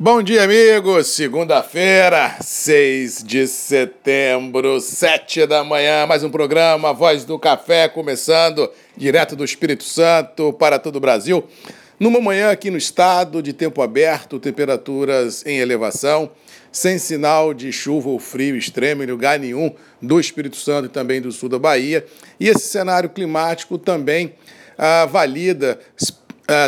Bom dia, amigos. Segunda-feira, 6 de setembro, 7 da manhã, mais um programa Voz do Café começando direto do Espírito Santo para todo o Brasil. Numa manhã aqui no estado, de tempo aberto, temperaturas em elevação, sem sinal de chuva ou frio extremo em lugar nenhum do Espírito Santo e também do sul da Bahia. E esse cenário climático também ah, valida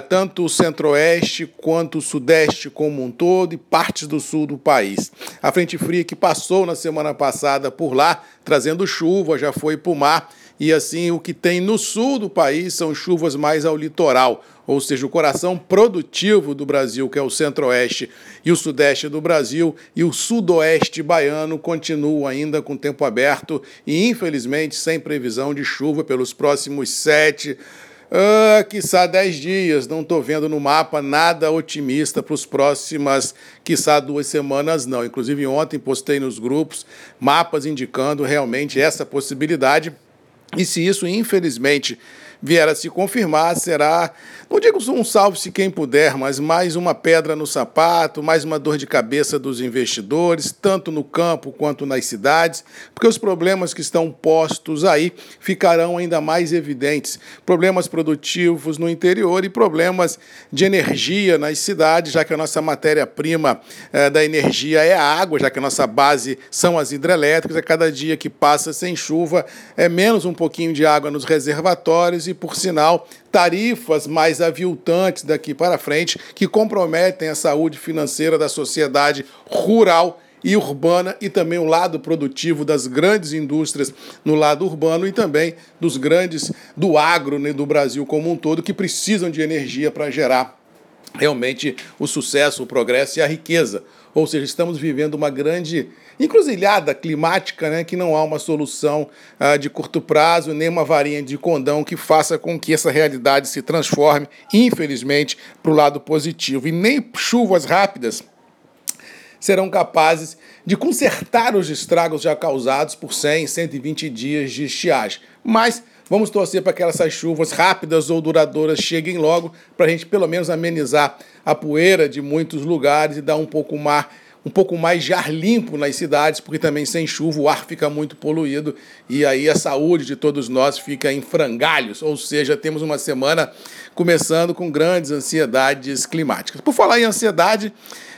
tanto o centro-oeste quanto o sudeste como um todo e partes do sul do país. A frente fria que passou na semana passada por lá, trazendo chuva, já foi para o mar. E assim, o que tem no sul do país são chuvas mais ao litoral, ou seja, o coração produtivo do Brasil, que é o centro-oeste e o sudeste do Brasil, e o sudoeste baiano continua ainda com tempo aberto e, infelizmente, sem previsão de chuva pelos próximos sete ah, quiçá 10 dias, não estou vendo no mapa nada otimista para os próximas, quiçá duas semanas, não. Inclusive, ontem postei nos grupos mapas indicando realmente essa possibilidade. E se isso, infelizmente, vier a se confirmar, será, não digo um salve-se quem puder, mas mais uma pedra no sapato, mais uma dor de cabeça dos investidores, tanto no campo quanto nas cidades, porque os problemas que estão postos aí ficarão ainda mais evidentes. Problemas produtivos no interior e problemas de energia nas cidades, já que a nossa matéria-prima eh, da energia é a água, já que a nossa base são as hidrelétricas, a cada dia que passa sem chuva é menos um pouquinho de água nos reservatórios e, por sinal, tarifas mais aviltantes daqui para frente que comprometem a saúde financeira da sociedade rural e urbana e também o lado produtivo das grandes indústrias no lado urbano e também dos grandes do agro né, do Brasil como um todo que precisam de energia para gerar realmente o sucesso, o progresso e a riqueza. Ou seja, estamos vivendo uma grande encruzilhada climática, né, que não há uma solução uh, de curto prazo, nem uma varinha de condão que faça com que essa realidade se transforme, infelizmente, para o lado positivo. E nem chuvas rápidas serão capazes de consertar os estragos já causados por 100, 120 dias de estiagem. Mas Vamos torcer para que essas chuvas rápidas ou duradouras cheguem logo, para a gente pelo menos amenizar a poeira de muitos lugares e dar um pouco mais um pouco mais de ar limpo nas cidades, porque também sem chuva o ar fica muito poluído e aí a saúde de todos nós fica em frangalhos, ou seja, temos uma semana começando com grandes ansiedades climáticas. Por falar em ansiedade,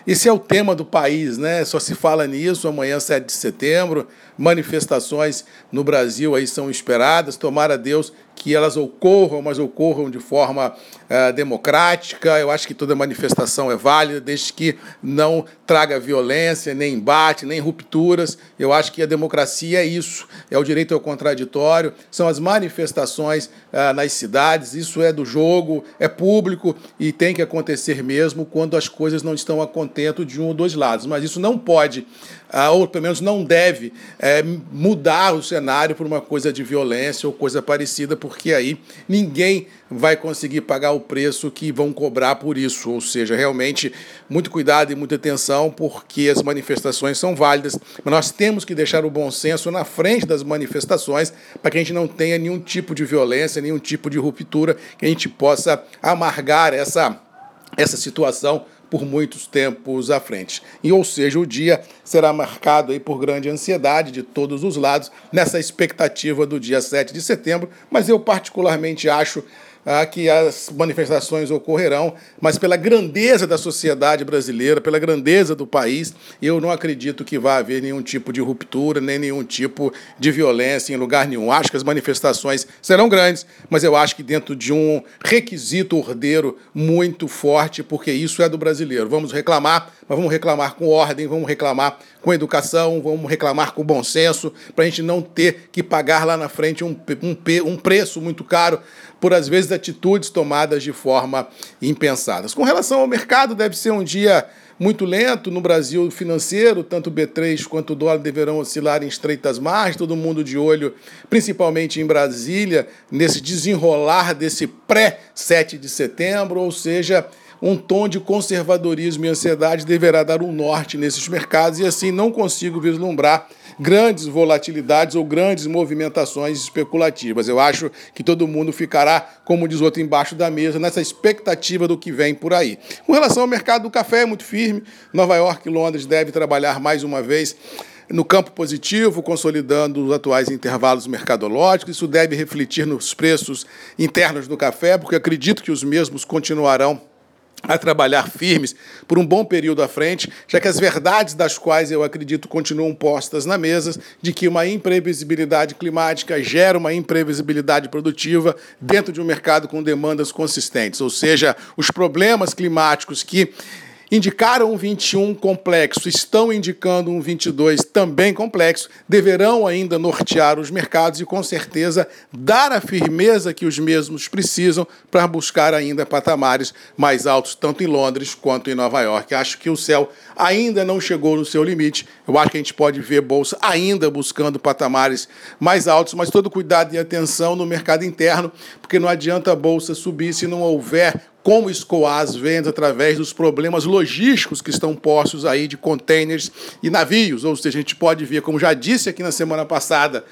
esse é o tema do país, né? Só se fala nisso amanhã, 7 de setembro. Manifestações no Brasil aí são esperadas. Tomara Deus que elas ocorram, mas ocorram de forma uh, democrática. Eu acho que toda manifestação é válida, desde que não traga violência, nem embate, nem rupturas. Eu acho que a democracia é isso, é o direito ao contraditório, são as manifestações uh, nas cidades, isso é do jogo, é público e tem que acontecer mesmo quando as coisas não estão a contento de um ou dois lados. Mas isso não pode ah, ou pelo menos não deve é, mudar o cenário por uma coisa de violência ou coisa parecida, porque aí ninguém vai conseguir pagar o preço que vão cobrar por isso. Ou seja, realmente, muito cuidado e muita atenção, porque as manifestações são válidas, mas nós temos que deixar o bom senso na frente das manifestações para que a gente não tenha nenhum tipo de violência, nenhum tipo de ruptura, que a gente possa amargar essa, essa situação por muitos tempos à frente. E, ou seja, o dia será marcado aí por grande ansiedade de todos os lados, nessa expectativa do dia 7 de setembro, mas eu particularmente acho ah, que as manifestações ocorrerão, mas pela grandeza da sociedade brasileira, pela grandeza do país, eu não acredito que vá haver nenhum tipo de ruptura, nem nenhum tipo de violência em lugar nenhum. Acho que as manifestações serão grandes, mas eu acho que dentro de um requisito ordeiro muito forte, porque isso é do brasileiro. Vamos reclamar, mas vamos reclamar com ordem, vamos reclamar com educação, vamos reclamar com bom senso, para a gente não ter que pagar lá na frente um, um, um preço muito caro por, às vezes, atitudes tomadas de forma impensadas. Com relação ao mercado, deve ser um dia muito lento no Brasil financeiro, tanto o B3 quanto o dólar deverão oscilar em estreitas margens, todo mundo de olho, principalmente em Brasília, nesse desenrolar desse pré-7 de setembro, ou seja, um tom de conservadorismo e ansiedade deverá dar um norte nesses mercados e assim não consigo vislumbrar grandes volatilidades ou grandes movimentações especulativas. Eu acho que todo mundo ficará, como diz outro, embaixo da mesa, nessa expectativa do que vem por aí. Com relação ao mercado do café, é muito firme. Nova York e Londres devem trabalhar mais uma vez no campo positivo, consolidando os atuais intervalos mercadológicos. Isso deve refletir nos preços internos do café, porque acredito que os mesmos continuarão a trabalhar firmes por um bom período à frente, já que as verdades das quais eu acredito continuam postas na mesa, de que uma imprevisibilidade climática gera uma imprevisibilidade produtiva dentro de um mercado com demandas consistentes, ou seja, os problemas climáticos que indicaram um 21 complexo, estão indicando um 22 também complexo, deverão ainda nortear os mercados e, com certeza, dar a firmeza que os mesmos precisam para buscar ainda patamares mais altos, tanto em Londres quanto em Nova York. Acho que o céu ainda não chegou no seu limite. Eu acho que a gente pode ver bolsa ainda buscando patamares mais altos, mas todo cuidado e atenção no mercado interno, porque não adianta a bolsa subir se não houver como escoar as vendas através dos problemas logísticos que estão postos aí de containers e navios. Ou seja, a gente pode ver, como já disse aqui na semana passada,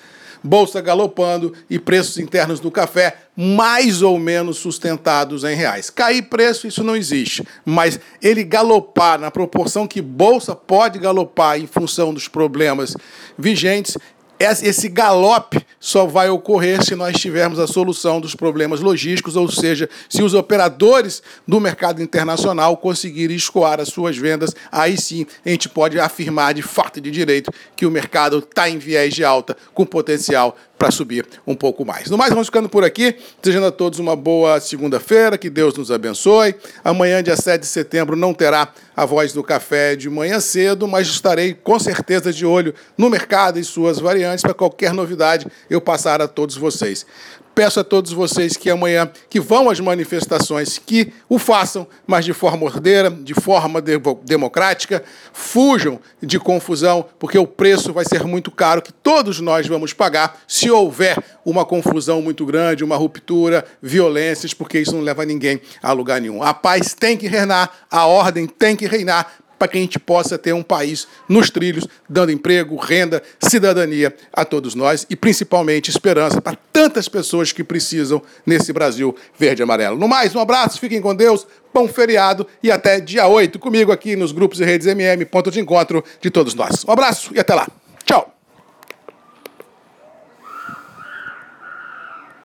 bolsa galopando e preços internos do café mais ou menos sustentados em reais. Cair preço, isso não existe, mas ele galopar na proporção que bolsa pode galopar em função dos problemas vigentes, esse galope só vai ocorrer se nós tivermos a solução dos problemas logísticos, ou seja, se os operadores do mercado internacional conseguirem escoar as suas vendas, aí sim a gente pode afirmar de fato e de direito que o mercado está em viés de alta, com potencial para subir um pouco mais. No mais, vamos ficando por aqui, desejando a todos uma boa segunda-feira, que Deus nos abençoe. Amanhã, dia 7 de setembro, não terá a voz do café de manhã cedo, mas estarei com certeza de olho no mercado e suas variantes para qualquer novidade eu passar a todos vocês. Peço a todos vocês que amanhã, que vão às manifestações, que o façam, mas de forma ordeira, de forma de democrática, fujam de confusão, porque o preço vai ser muito caro que todos nós vamos pagar se houver uma confusão muito grande, uma ruptura, violências, porque isso não leva ninguém a lugar nenhum. A paz tem que reinar, a ordem tem que reinar, para que a gente possa ter um país nos trilhos, dando emprego, renda, cidadania a todos nós e principalmente esperança para tantas pessoas que precisam nesse Brasil verde e amarelo. No mais, um abraço, fiquem com Deus, bom feriado e até dia 8 comigo aqui nos grupos e redes MM, ponto de encontro de todos nós. Um abraço e até lá.